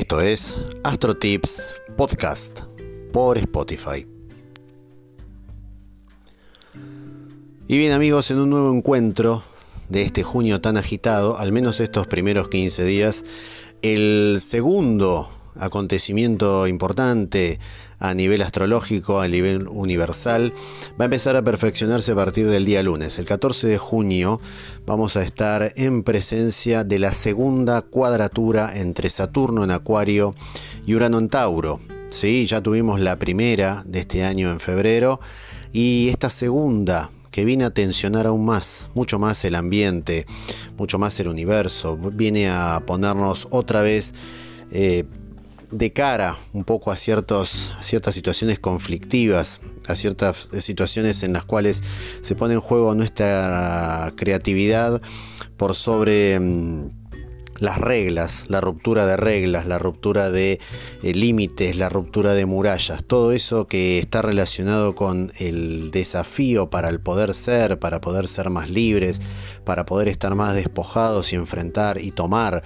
Esto es Astro Tips Podcast por Spotify. Y bien amigos, en un nuevo encuentro de este junio tan agitado, al menos estos primeros 15 días, el segundo acontecimiento importante a nivel astrológico, a nivel universal, va a empezar a perfeccionarse a partir del día lunes. El 14 de junio vamos a estar en presencia de la segunda cuadratura entre Saturno en Acuario y Urano en Tauro. Sí, ya tuvimos la primera de este año en febrero y esta segunda que viene a tensionar aún más, mucho más el ambiente, mucho más el universo, viene a ponernos otra vez eh, de cara un poco a, ciertas situaciones conflictivas, a ciertas situaciones en las cuales se pone en juego nuestra creatividad por sobre... Las reglas, la ruptura de reglas, la ruptura de eh, límites, la ruptura de murallas, todo eso que está relacionado con el desafío para el poder ser, para poder ser más libres, para poder estar más despojados y enfrentar y tomar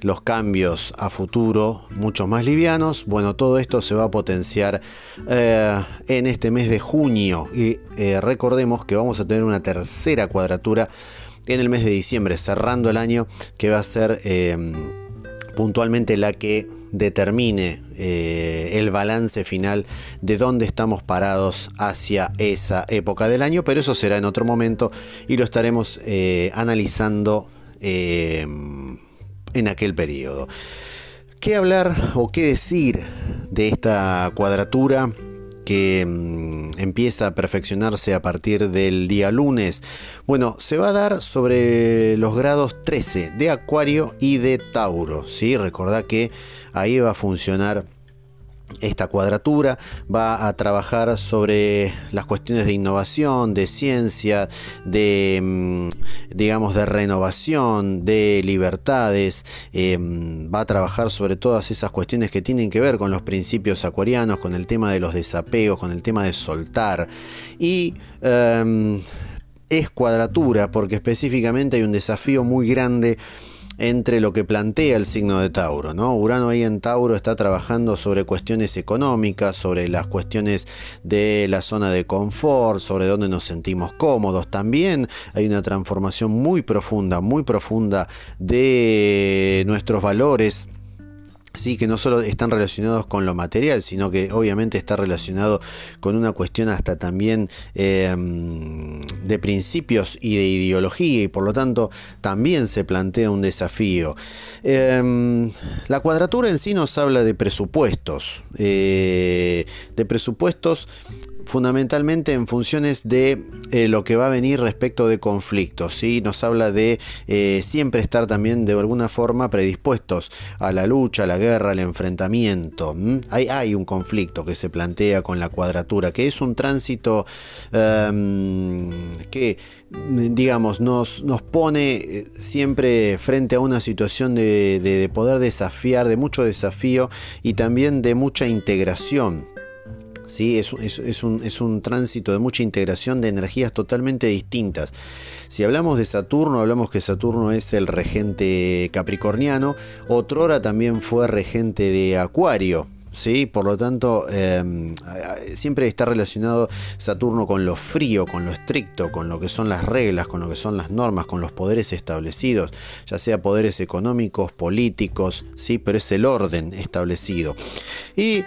los cambios a futuro mucho más livianos. Bueno, todo esto se va a potenciar eh, en este mes de junio y eh, recordemos que vamos a tener una tercera cuadratura en el mes de diciembre, cerrando el año, que va a ser em, puntualmente la que determine eh, el balance final de dónde estamos parados hacia esa época del año, pero eso será en otro momento y lo estaremos eh, analizando em, en aquel periodo. ¿Qué hablar o qué decir de esta cuadratura? Que mm, empieza a perfeccionarse a partir del día lunes. Bueno, se va a dar sobre los grados 13 de Acuario y de Tauro. ¿sí? Recordad que ahí va a funcionar esta cuadratura va a trabajar sobre las cuestiones de innovación, de ciencia, de mm, digamos de renovación, de libertades, em, va a trabajar sobre todas esas cuestiones que tienen que ver con los principios acuarianos, con el tema de los desapegos, con el tema de soltar. Y em, es cuadratura porque específicamente hay un desafío muy grande entre lo que plantea el signo de Tauro. ¿no? Urano ahí en Tauro está trabajando sobre cuestiones económicas, sobre las cuestiones de la zona de confort, sobre dónde nos sentimos cómodos. También hay una transformación muy profunda, muy profunda de nuestros valores Sí, que no solo están relacionados con lo material, sino que obviamente está relacionado con una cuestión hasta también em, de principios y de ideología y por lo tanto también se plantea un desafío. Em, la cuadratura en sí nos habla de presupuestos, eh, de presupuestos fundamentalmente en funciones de eh, lo que va a venir respecto de conflictos. ¿sí? Nos habla de eh, siempre estar también de alguna forma predispuestos a la lucha, a la guerra, al enfrentamiento. Hay, hay, un conflicto que se plantea con la cuadratura, que es un tránsito em, que digamos, nos, nos, pone eh, siempre frente a una situación de, de poder desafiar, de mucho desafío y también de mucha integración. ¿Sí? Es, es, un, tránsito de mucha integración de energías totalmente distintas. Si hablamos de Saturno, hablamos que Saturno es el regente capricorniano, otrora también fue regente de Acuario. ¿sí? Por lo tanto, em, siempre está relacionado Saturno con lo frío, con lo estricto, con lo que son las reglas, con lo que son las normas, con los poderes establecidos, ya sea poderes económicos, políticos, ¿sí? pero es el orden establecido. Y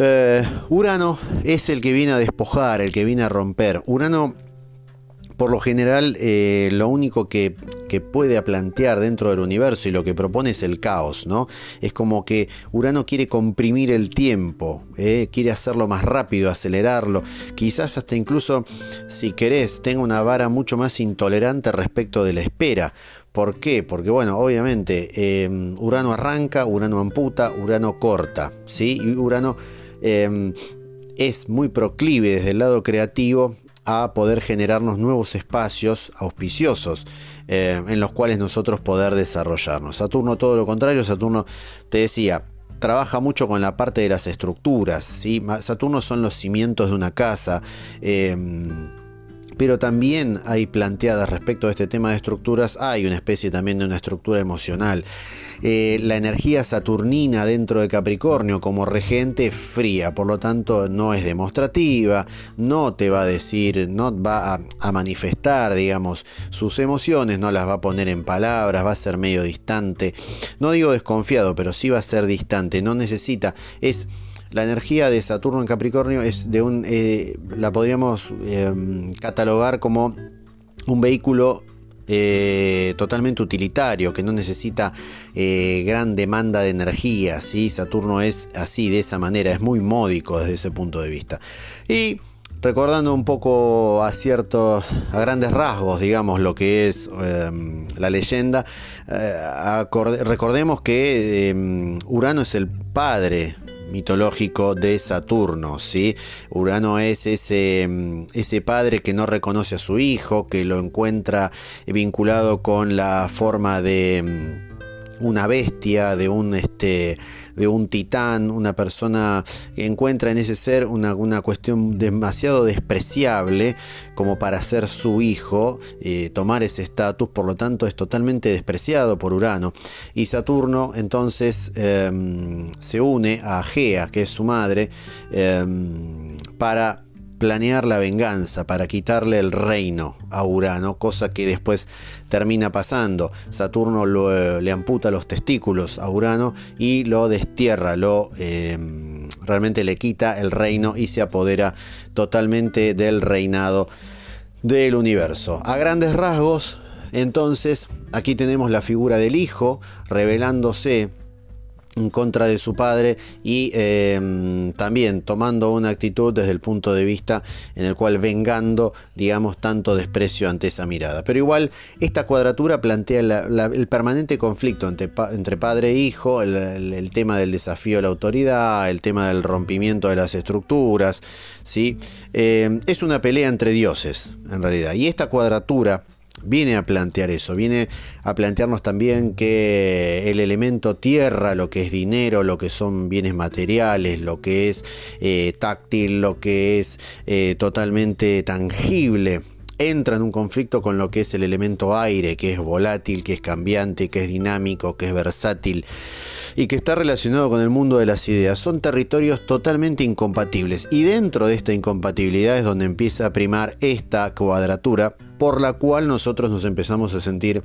eh, Urano es el que viene a despojar, el que viene a romper. Urano, por lo general, eh, lo único que, puede plantear dentro del universo y lo que propone es el caos, ¿no? Es como que Urano quiere comprimir el tiempo, ¿eh? quiere hacerlo más rápido, acelerarlo. Quizás hasta incluso, si querés, tenga una vara mucho más intolerante respecto de la espera. ¿Por qué? Porque bueno, obviamente Urano arranca, Urano amputa, Urano corta, ¿sí? Y Urano Em, es muy proclive desde el lado creativo a poder generarnos nuevos espacios auspiciosos em, en los cuales nosotros poder desarrollarnos. Saturno todo lo contrario, Saturno te decía, trabaja mucho con la parte de las estructuras, ¿sí? Saturno son los cimientos de una casa. Em, pero también hay planteadas respecto a este tema de estructuras, hay una especie también de una estructura emocional. Eh, la energía saturnina dentro de Capricornio como regente fría, por lo tanto no es demostrativa, no te va a decir, no va a, a manifestar, digamos, sus emociones, no las va a poner en palabras, va a ser medio distante, no digo desconfiado, pero sí va a ser distante, no necesita, es la energía de Saturno en Capricornio es de un, eh, la podríamos em, catalogar como un vehículo eh, totalmente utilitario, que no necesita eh, gran demanda de energía. ¿sí? Saturno es así, de esa manera, es muy módico desde ese punto de vista. Y recordando un poco a ciertos, a grandes rasgos, digamos, lo que es em, la leyenda, recordemos que em, Urano es el padre mitológico de Saturno, ¿sí? Urano es ese, mm, ese padre que no reconoce a su hijo, que lo encuentra vinculado con la forma de mm, una bestia, de un este de un titán, una persona que encuentra en ese ser una, cuestión demasiado despreciable como para ser su hijo, eh, tomar ese estatus, por lo tanto es totalmente despreciado por Urano. Y Saturno entonces em, se une a Gea, que es su madre, em, para planear la venganza para quitarle el reino a Urano, cosa que después termina pasando. Saturno eh, le amputa los testículos a Urano y lo destierra, lo em, realmente le quita el reino y se apodera totalmente del reinado del universo. A grandes rasgos, entonces, aquí tenemos la figura del hijo revelándose en contra de su padre y em, también tomando una actitud desde el punto de vista en el cual vengando, digamos, tanto desprecio ante esa mirada. Pero igual esta cuadratura plantea el permanente conflicto entre, padre e hijo, el, tema del desafío a la autoridad, el tema del rompimiento de las estructuras, ¿sí? Em, es una pelea entre dioses, en realidad. Y esta cuadratura viene a plantear eso, viene a plantearnos también que el elemento tierra, lo que es dinero, lo que son bienes materiales, lo que es eh, táctil, lo que es eh, totalmente tangible, entra en un conflicto con lo que es el elemento aire, que es volátil, que es cambiante, que es dinámico, que es versátil y que está relacionado con el mundo de las ideas. Son territorios totalmente incompatibles y dentro de esta incompatibilidad es donde empieza a primar esta cuadratura por la cual nosotros nos empezamos a sentir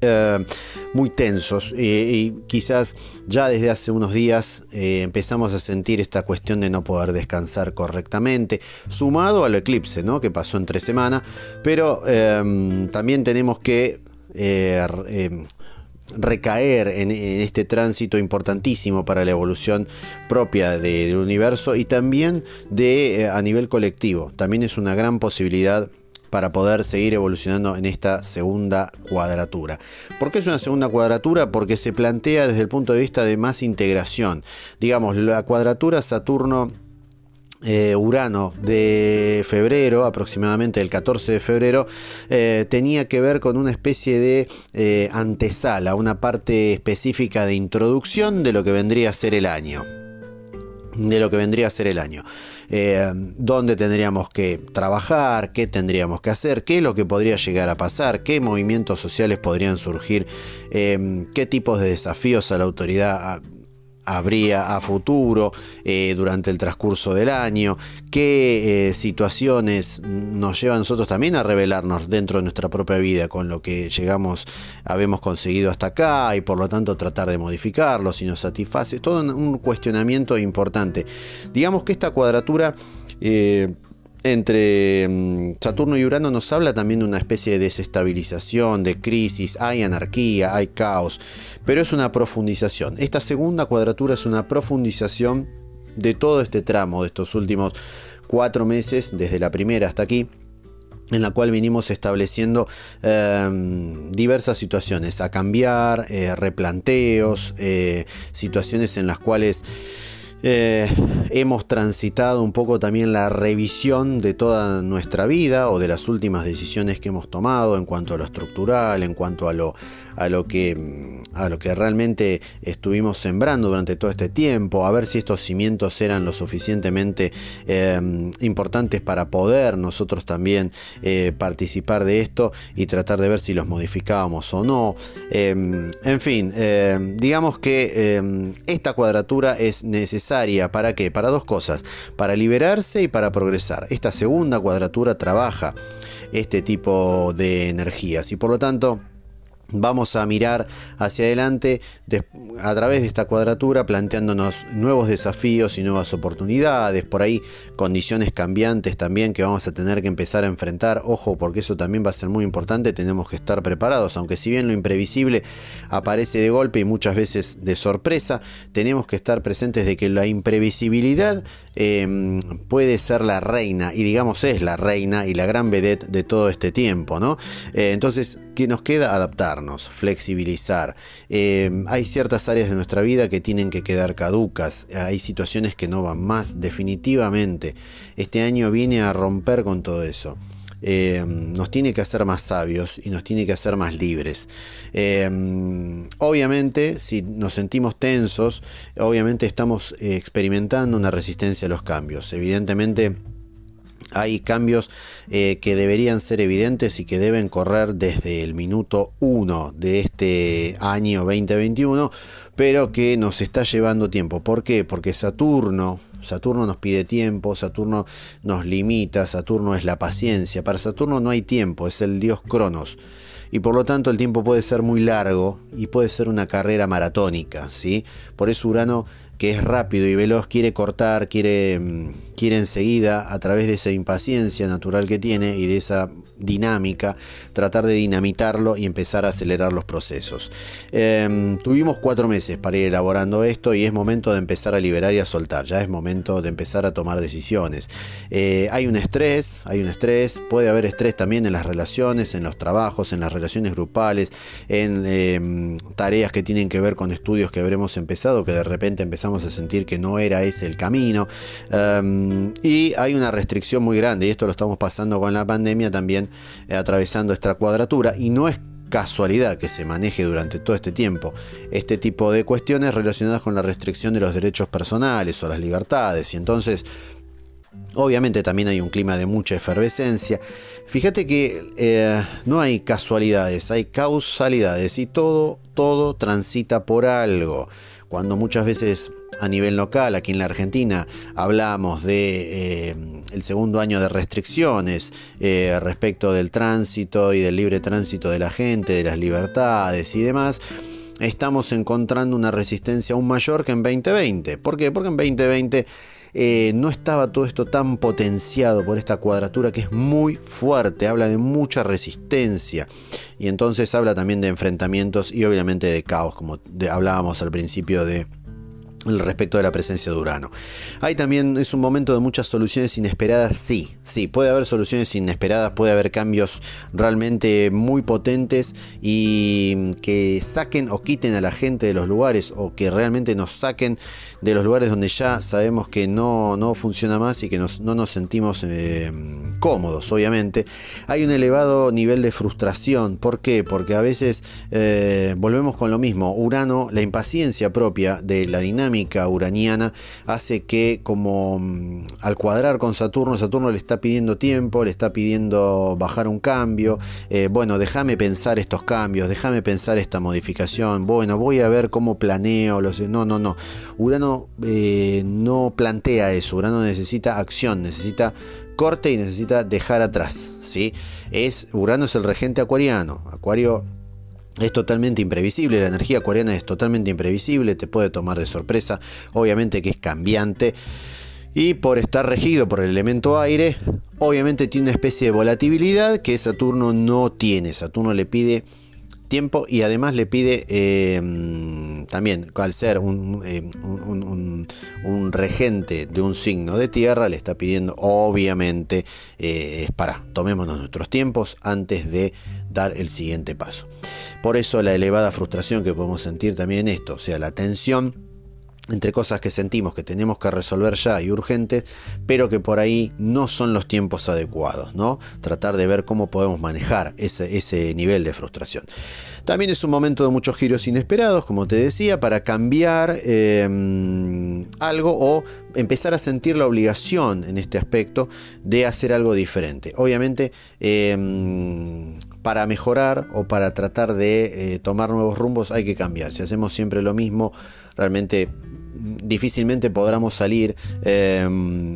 eh, muy tensos y quizás ya desde hace unos días eh, empezamos a sentir esta cuestión de no poder descansar correctamente, sumado al eclipse ¿no? que pasó en tres semanas, pero eh, también tenemos que recaer en, este tránsito importantísimo para la evolución propia del universo y también de eh, a nivel colectivo. También es una gran posibilidad para poder seguir evolucionando en esta segunda cuadratura. ¿Por qué es una segunda cuadratura? Porque se plantea desde el punto de vista de más integración. Digamos, la cuadratura Saturno eh, Urano de febrero, aproximadamente el 14 de febrero, eh, tenía que ver con una especie de eh, antesala, una parte específica de introducción de lo que vendría a ser el año. De lo que vendría a ser el año. dónde tendríamos que trabajar, qué tendríamos que hacer, qué es lo que podría llegar a pasar, qué movimientos sociales podrían surgir, qué tipos de desafíos a la autoridad habría a futuro eh, durante el transcurso del año, qué eh, situaciones nos llevan a nosotros también a revelarnos dentro de nuestra propia vida con lo que llegamos, habemos conseguido hasta acá y por lo tanto tratar de modificarlo si nos satisface, todo un cuestionamiento importante. Digamos que esta cuadratura eh, entre mm, Saturno y Urano nos habla también de una especie de desestabilización, de crisis, hay anarquía, hay caos, pero es una profundización. Esta segunda cuadratura es una profundización de todo este tramo, de estos últimos cuatro meses, desde la primera hasta aquí, en la cual vinimos estableciendo em, diversas situaciones a cambiar, eh, replanteos, eh, situaciones en las cuales Eh, hemos transitado un poco también la revisión de toda nuestra vida o de las últimas decisiones que hemos tomado en cuanto a lo estructural, en cuanto a lo, a lo que mm, a lo que realmente estuvimos sembrando durante todo este tiempo, a ver si estos cimientos eran lo suficientemente em, importantes para poder nosotros también eh, participar de esto y tratar de ver si los modificábamos o no. Em, en fin, em, digamos que esta cuadratura es necesaria para qué? Para dos cosas, para liberarse y para progresar. Esta segunda cuadratura trabaja este tipo de energías y por lo tanto Vamos a mirar hacia adelante a través de esta cuadratura planteándonos nuevos desafíos y nuevas oportunidades, por ahí condiciones cambiantes también que vamos a tener que empezar a enfrentar. Ojo, porque eso también va a ser muy importante, tenemos que estar preparados, aunque si bien lo imprevisible aparece de golpe y muchas veces de sorpresa, tenemos que estar presentes de que la imprevisibilidad em, puede ser la reina, y digamos es la reina y la gran vedette de todo este tiempo, ¿no? Eh, entonces, ¿qué nos queda? Adaptar flexibilizar. Eh, hay ciertas áreas de nuestra vida que tienen que quedar caducas, hay situaciones que no van más, definitivamente. Este año viene a romper con todo eso. Eh, nos tiene que hacer más sabios y nos tiene que hacer más libres. Eh, obviamente, si nos sentimos tensos, obviamente estamos experimentando una resistencia a los cambios. Evidentemente, hay cambios eh, que deberían ser evidentes y que deben correr desde el minuto 1 de este año 2021, pero que nos está llevando tiempo. ¿Por qué? Porque Saturno, Saturno nos pide tiempo, Saturno nos limita, Saturno es la paciencia. Para Saturno no hay tiempo, es el dios Cronos. Y por lo tanto el tiempo puede ser muy largo y puede ser una carrera maratónica, ¿sí? Por eso Urano que es rápido y veloz, quiere cortar, quiere, mm, quiere enseguida, a través de esa impaciencia natural que tiene y de esa dinámica, tratar de dinamitarlo y empezar a acelerar los procesos. Em, tuvimos cuatro meses para ir elaborando esto y es momento de empezar a liberar y a soltar, ya es momento de empezar a tomar decisiones. Eh, hay un estrés, hay un estrés, puede haber estrés también en las relaciones, en los trabajos, en las relaciones grupales, en em, tareas que tienen que ver con estudios que habremos empezado, que de repente empezamos a sentir que no era ese el camino. Em, y hay una restricción muy grande, y esto lo estamos pasando con la pandemia también eh, atravesando esta cuadratura y no es casualidad que se maneje durante todo este tiempo este tipo de cuestiones relacionadas con la restricción de los derechos personales o las libertades. Y entonces obviamente también hay un clima de mucha efervescencia. Fíjate que eh, no hay casualidades hay causalidades y todo todo transita por algo cuando muchas veces a nivel local, aquí en la Argentina, hablamos de eh, el segundo año de restricciones eh, respecto del tránsito y del libre tránsito de la gente, de las libertades y demás, estamos encontrando una resistencia aún mayor que en 2020. ¿Por qué? Porque en 2020 eh, no estaba todo esto tan potenciado por esta cuadratura que es muy fuerte, habla de mucha resistencia. Y entonces habla también de enfrentamientos y obviamente de caos, como hablábamos al principio de respecto de la presencia de Urano. Hay también, es un momento de muchas soluciones inesperadas, sí, sí, puede haber soluciones inesperadas, puede haber cambios realmente muy potentes y que saquen o quiten a la gente de los lugares o que realmente nos saquen de los lugares donde ya sabemos que no, no funciona más y que no nos sentimos eh, cómodos, obviamente. Hay un elevado nivel de frustración, ¿por qué? Porque a veces eh, volvemos con lo mismo, Urano, la impaciencia propia de la dinámica, uraniana hace que como mm, al cuadrar con Saturno, Saturno le está pidiendo tiempo, le está pidiendo bajar un cambio, eh, bueno, déjame pensar estos cambios, déjame pensar esta modificación, bueno, voy a ver cómo planeo los... No, no, no. Urano eh, no plantea eso, Urano necesita acción, necesita corte y necesita dejar atrás, ¿sí? Es, Urano es el regente acuariano, Acuario es totalmente imprevisible, la energía acuariana es totalmente imprevisible, te puede tomar de sorpresa, obviamente que es cambiante. Y por estar regido por el elemento aire, obviamente tiene una especie de volatilidad que Saturno no tiene, Saturno le pide y además le pide em, también, al ser un, un, regente de un signo de tierra, le está pidiendo obviamente, eh, para, tomémonos nuestros tiempos antes de dar el siguiente paso. Por eso la elevada frustración que podemos sentir también en esto, o sea, la tensión entre cosas que sentimos que tenemos que resolver ya y urgentes, pero que por ahí no son los tiempos adecuados, ¿no? Tratar de ver cómo podemos manejar ese, nivel de frustración. También es un momento de muchos giros inesperados, como te decía, para cambiar eh, algo o empezar a sentir la obligación en este aspecto de hacer algo diferente. Obviamente, eh, para mejorar o para tratar de eh, tomar nuevos rumbos hay que cambiar. Si hacemos siempre lo mismo, realmente difícilmente podamos salir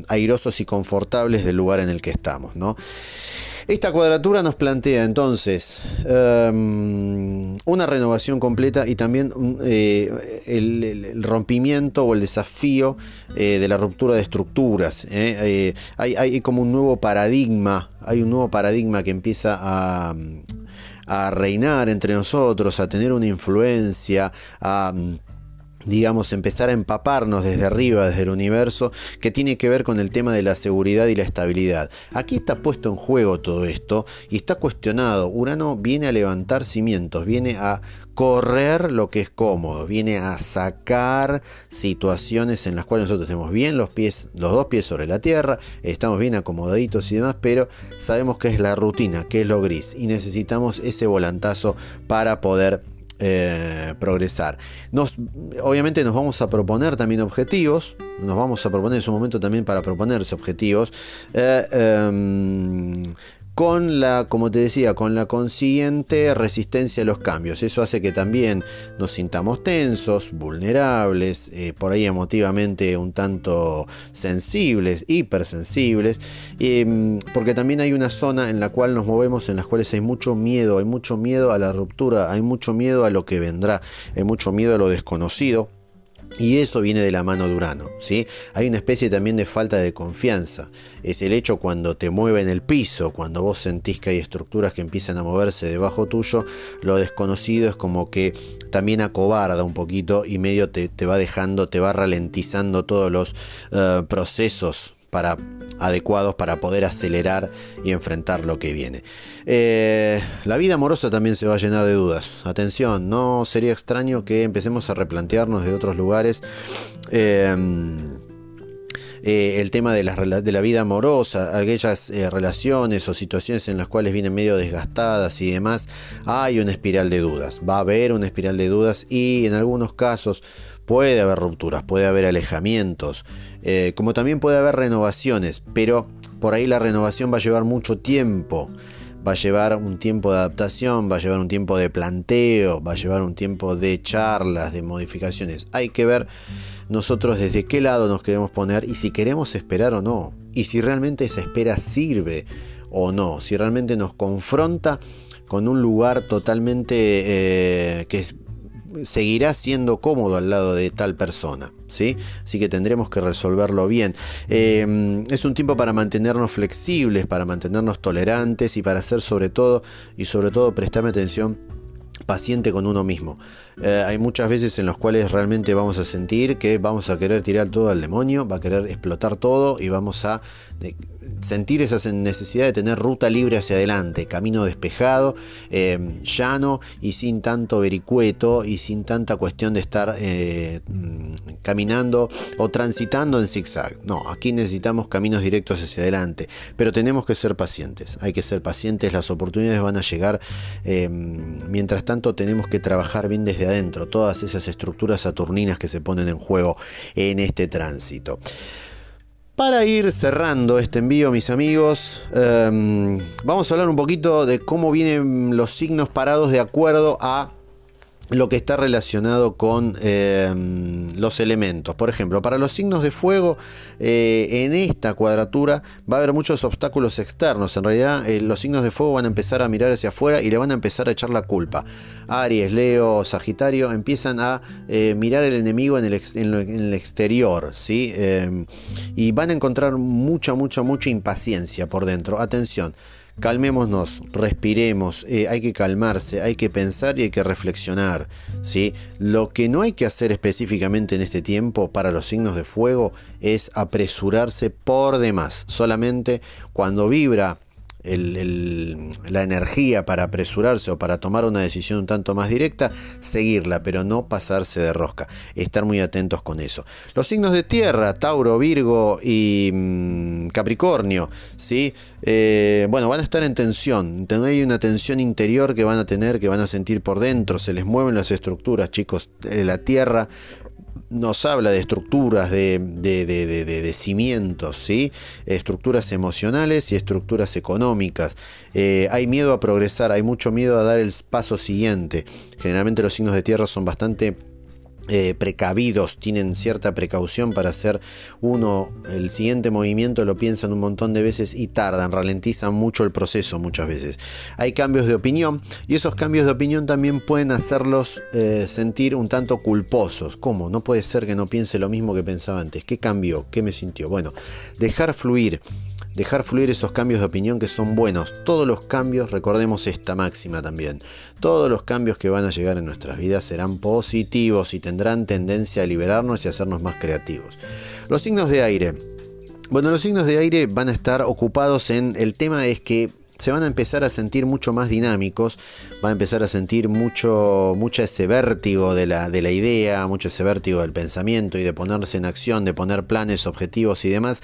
airosos y confortables del lugar en el que estamos. Esta cuadratura nos plantea entonces um, una renovación completa y también eh, el, rompimiento o el desafío eh, de la ruptura de estructuras. ¿eh? Hay, hay, como un nuevo paradigma, hay un nuevo paradigma que empieza a, a reinar entre nosotros, a tener una influencia, a digamos, empezar a empaparnos desde arriba, desde el universo, que tiene que ver con el tema de la seguridad y la estabilidad. Aquí está puesto en juego todo esto y está cuestionado. Urano viene a levantar cimientos, viene a correr lo que es cómodo, viene a sacar situaciones en las cuales nosotros tenemos bien los pies, los dos pies sobre la tierra, estamos bien acomodaditos y demás, pero sabemos que es la rutina, que es lo gris y necesitamos ese volantazo para poder eh, progresar. Obviamente nos vamos a proponer también objetivos, nos vamos a proponer en su momento también para proponerse objetivos. Eh, em, con la, como te decía, con la consiguiente resistencia a los cambios. Eso hace que también nos sintamos tensos, vulnerables, eh, por ahí emotivamente un tanto sensibles, hipersensibles, eh, porque también hay una zona en la cual nos movemos, en las cuales hay mucho miedo, hay mucho miedo a la ruptura, hay mucho miedo a lo que vendrá, hay mucho miedo a lo desconocido y eso viene de la mano de Urano, ¿sí? Hay una especie también de falta de confianza. Es el hecho cuando te mueve en el piso, cuando vos sentís que hay estructuras que empiezan a moverse debajo tuyo, lo desconocido es como que también acobarda un poquito y medio te, va dejando, te va ralentizando todos los uh, procesos para, adecuados para poder acelerar y enfrentar lo que viene. Eh, la vida amorosa también se va a llenar de dudas. Atención, no sería extraño que empecemos a replantearnos de otros lugares. Eh, eh, el tema de la, de la, vida amorosa, aquellas eh, relaciones o situaciones en las cuales vienen medio desgastadas y demás, hay una espiral de dudas, va a haber una espiral de dudas y en algunos casos puede haber rupturas, puede haber alejamientos, eh, como también puede haber renovaciones, pero por ahí la renovación va a llevar mucho tiempo va a llevar un tiempo de adaptación, va a llevar un tiempo de planteo, va a llevar un tiempo de charlas, de modificaciones. Hay que ver nosotros desde qué lado nos queremos poner y si queremos esperar o no. Y si realmente esa espera sirve o no. Si realmente nos confronta con un lugar totalmente eh, que seguirá siendo cómodo al lado de tal persona. ¿Sí? Así que tendremos que resolverlo bien. Eh, es un tiempo para mantenernos flexibles, para mantenernos tolerantes y para hacer sobre todo, y sobre todo prestarme atención, paciente con uno mismo. Eh, hay muchas veces en las cuales realmente vamos a sentir que vamos a querer tirar todo al demonio, va a querer explotar todo y vamos a sentir esa necesidad de tener ruta libre hacia adelante, camino despejado, eh, llano y sin tanto vericueto y sin tanta cuestión de estar eh, mm, caminando o transitando en zigzag. No, aquí necesitamos caminos directos hacia adelante, pero tenemos que ser pacientes, hay que ser pacientes, las oportunidades van a llegar, eh, mientras tanto tenemos que trabajar bien desde adentro, todas esas estructuras saturninas que se ponen en juego en este tránsito. Para ir cerrando este envío, mis amigos, um, vamos a hablar un poquito de cómo vienen los signos parados de acuerdo a lo que está relacionado con eh, los elementos. Por ejemplo, para los signos de fuego, eh, en esta cuadratura va a haber muchos obstáculos externos. En realidad, eh, los signos de fuego van a empezar a mirar hacia afuera y le van a empezar a echar la culpa. Aries, Leo, Sagitario empiezan a mirar el enemigo en el, en el exterior, ¿sí? y van a encontrar mucha, mucha, mucha impaciencia por dentro. Atención calmémonos, respiremos, eh, hay que calmarse, hay que pensar y hay que reflexionar. ¿sí? Lo que no hay que hacer específicamente en este tiempo para los signos de fuego es apresurarse por demás. Solamente cuando vibra la energía para apresurarse o para tomar una decisión un tanto más directa, seguirla, pero no pasarse de rosca. Estar muy atentos con eso. Los signos de tierra, Tauro, Virgo y mm, Capricornio, ¿sí? Eh, bueno, van a estar en tensión. Hay una tensión interior que van a tener, que van a sentir por dentro. Se les mueven las estructuras, chicos. Eh, la tierra nos habla de estructuras, de, de, cimientos, ¿sí? estructuras emocionales y estructuras económicas. Eh, hay miedo a progresar, hay mucho miedo a dar el paso siguiente. Generalmente los signos de tierra son bastante eh, precavidos, tienen cierta precaución para hacer uno el siguiente movimiento, lo piensan un montón de veces y tardan, ralentizan mucho el proceso muchas veces. Hay cambios de opinión y esos cambios de opinión también pueden hacerlos eh, sentir un tanto culposos. ¿Cómo? No puede ser que no piense lo mismo que pensaba antes. ¿Qué cambió? ¿Qué me sintió? Bueno, dejar fluir dejar fluir esos cambios de opinión que son buenos. Todos los cambios, recordemos esta máxima también, todos los cambios que van a llegar en nuestras vidas serán positivos y tendrán tendencia a liberarnos y a hacernos más creativos. Los signos de aire. Bueno, los signos de aire van a estar ocupados en el tema es que se van a empezar a sentir mucho más dinámicos, van a empezar a sentir mucho, mucho ese vértigo de la, de la idea, mucho ese vértigo del pensamiento y de ponerse en acción, de poner planes, objetivos y demás.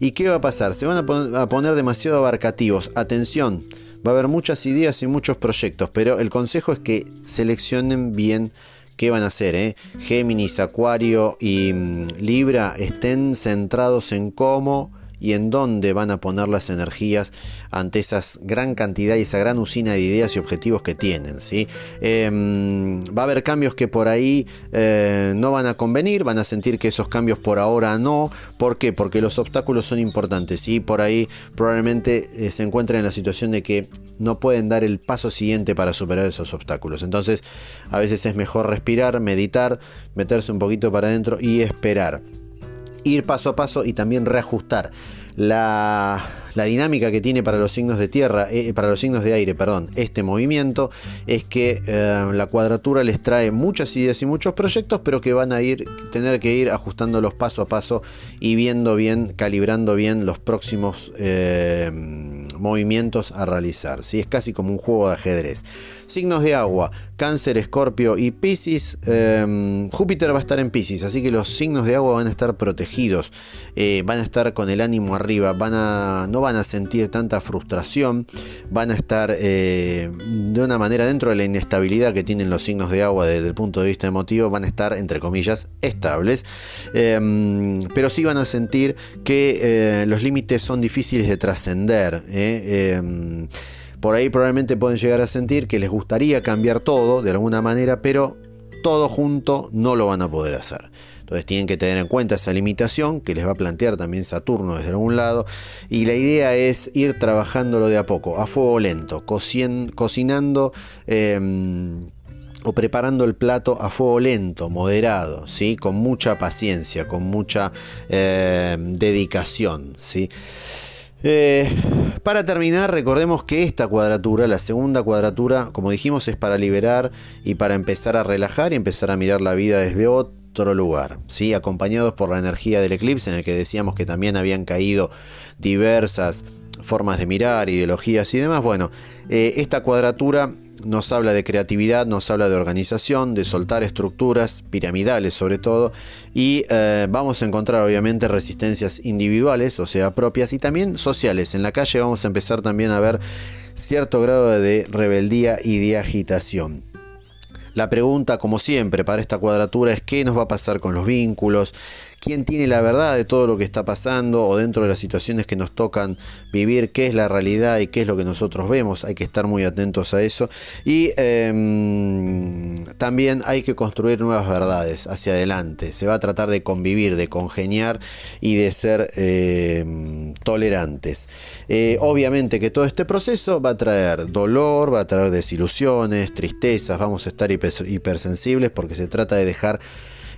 ¿Y qué va a pasar? Se van a, poner demasiado abarcativos. Atención, va a haber muchas ideas y muchos proyectos, pero el consejo es que seleccionen bien qué van a hacer. Eh? Géminis, Acuario y mm, Libra estén centrados en cómo y en dónde van a poner las energías ante esa gran cantidad y esa gran usina de ideas y objetivos que tienen. ¿sí? Em, va a haber cambios que por ahí eh, no van a convenir, van a sentir que esos cambios por ahora no. ¿Por qué? Porque los obstáculos son importantes y por ahí probablemente eh, se encuentren en la situación de que no pueden dar el paso siguiente para superar esos obstáculos. Entonces a veces es mejor respirar, meditar, meterse un poquito para adentro y esperar ir paso a paso y también reajustar la, dinámica que tiene para los signos de tierra, eh, para los signos de aire, perdón, este movimiento es que eh, la cuadratura les trae muchas ideas y muchos proyectos, pero que van a ir, tener que ir ajustándolos paso a paso y viendo bien, calibrando bien los próximos eh, movimientos a realizar. ¿sí? Es casi como un juego de ajedrez. Signos de agua, cáncer, escorpio y piscis. Em, Júpiter va a estar en piscis, así que los signos de agua van a estar protegidos, eh, van a estar con el ánimo arriba, van a, no van a sentir tanta frustración, van a estar eh, de una manera dentro de la inestabilidad que tienen los signos de agua desde el punto de vista emotivo, van a estar, entre comillas, estables, em, pero sí van a sentir que eh, los límites son difíciles de trascender. Por ahí probablemente pueden llegar a sentir que les gustaría cambiar todo de alguna manera, pero todo junto no lo van a poder hacer. Entonces tienen que tener en cuenta esa limitación que les va a plantear también Saturno desde algún lado. Y la idea es ir trabajándolo de a poco, a fuego lento, cocinando em, o preparando el plato a fuego lento, moderado, ¿sí? con mucha paciencia, con mucha em, dedicación. ¿sí? Eh, para terminar, recordemos que esta cuadratura, la segunda cuadratura, como dijimos, es para liberar y para empezar a relajar y empezar a mirar la vida desde otro lugar, ¿sí? acompañados por la energía del eclipse en el que decíamos que también habían caído diversas formas de mirar, ideologías y demás. Bueno, eh, esta cuadratura nos habla de creatividad, nos habla de organización, de soltar estructuras piramidales sobre todo, y eh, vamos a encontrar obviamente resistencias individuales, o sea, propias, y también sociales. En la calle vamos a empezar también a ver cierto grado de rebeldía y de agitación. La pregunta, como siempre, para esta cuadratura es qué nos va a pasar con los vínculos, quién tiene la verdad de todo lo que está pasando o dentro de las situaciones que nos tocan vivir, qué es la realidad y qué es lo que nosotros vemos. Hay que estar muy atentos a eso. Y em, también hay que construir nuevas verdades hacia adelante. Se va a tratar de convivir, de congeniar y de ser em, tolerantes. Eh, obviamente que todo este proceso va a traer dolor, va a traer desilusiones, tristezas, vamos a estar hipersensibles porque se trata de dejar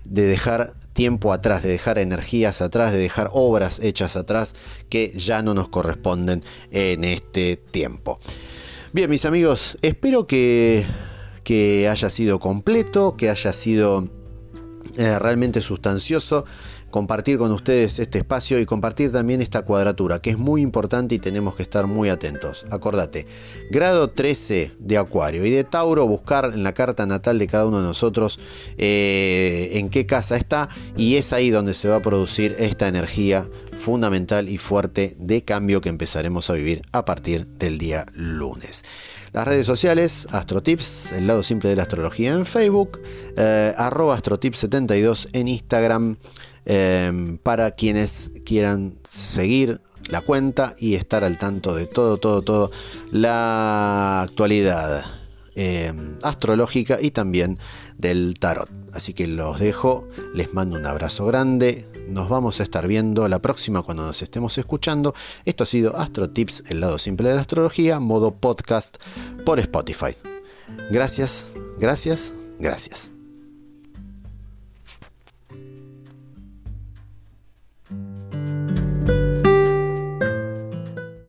de dejar tiempo atrás, de dejar energías atrás, de dejar obras hechas atrás que ya no nos corresponden en este tiempo. Bien, mis amigos, espero que, que haya sido completo, que haya sido eh, realmente sustancioso compartir con ustedes este espacio y compartir también esta cuadratura, que es muy importante y tenemos que estar muy atentos. Acordate, grado 13 de Acuario y de Tauro, buscar en la carta natal de cada uno de nosotros eh, en qué casa está y es ahí donde se va a producir esta energía fundamental y fuerte de cambio que empezaremos a vivir a partir del día lunes. Las redes sociales, AstroTips, el lado simple de la astrología en Facebook, eh, arroba AstroTips72 en Instagram, eh, para quienes quieran seguir la cuenta y estar al tanto de todo, todo, todo la actualidad eh, astrológica y también del tarot. Así que los dejo, les mando un abrazo grande, nos vamos a estar viendo la próxima cuando nos estemos escuchando. Esto ha sido Astro Tips, el lado simple de la astrología, modo podcast por Spotify. Gracias, gracias, gracias.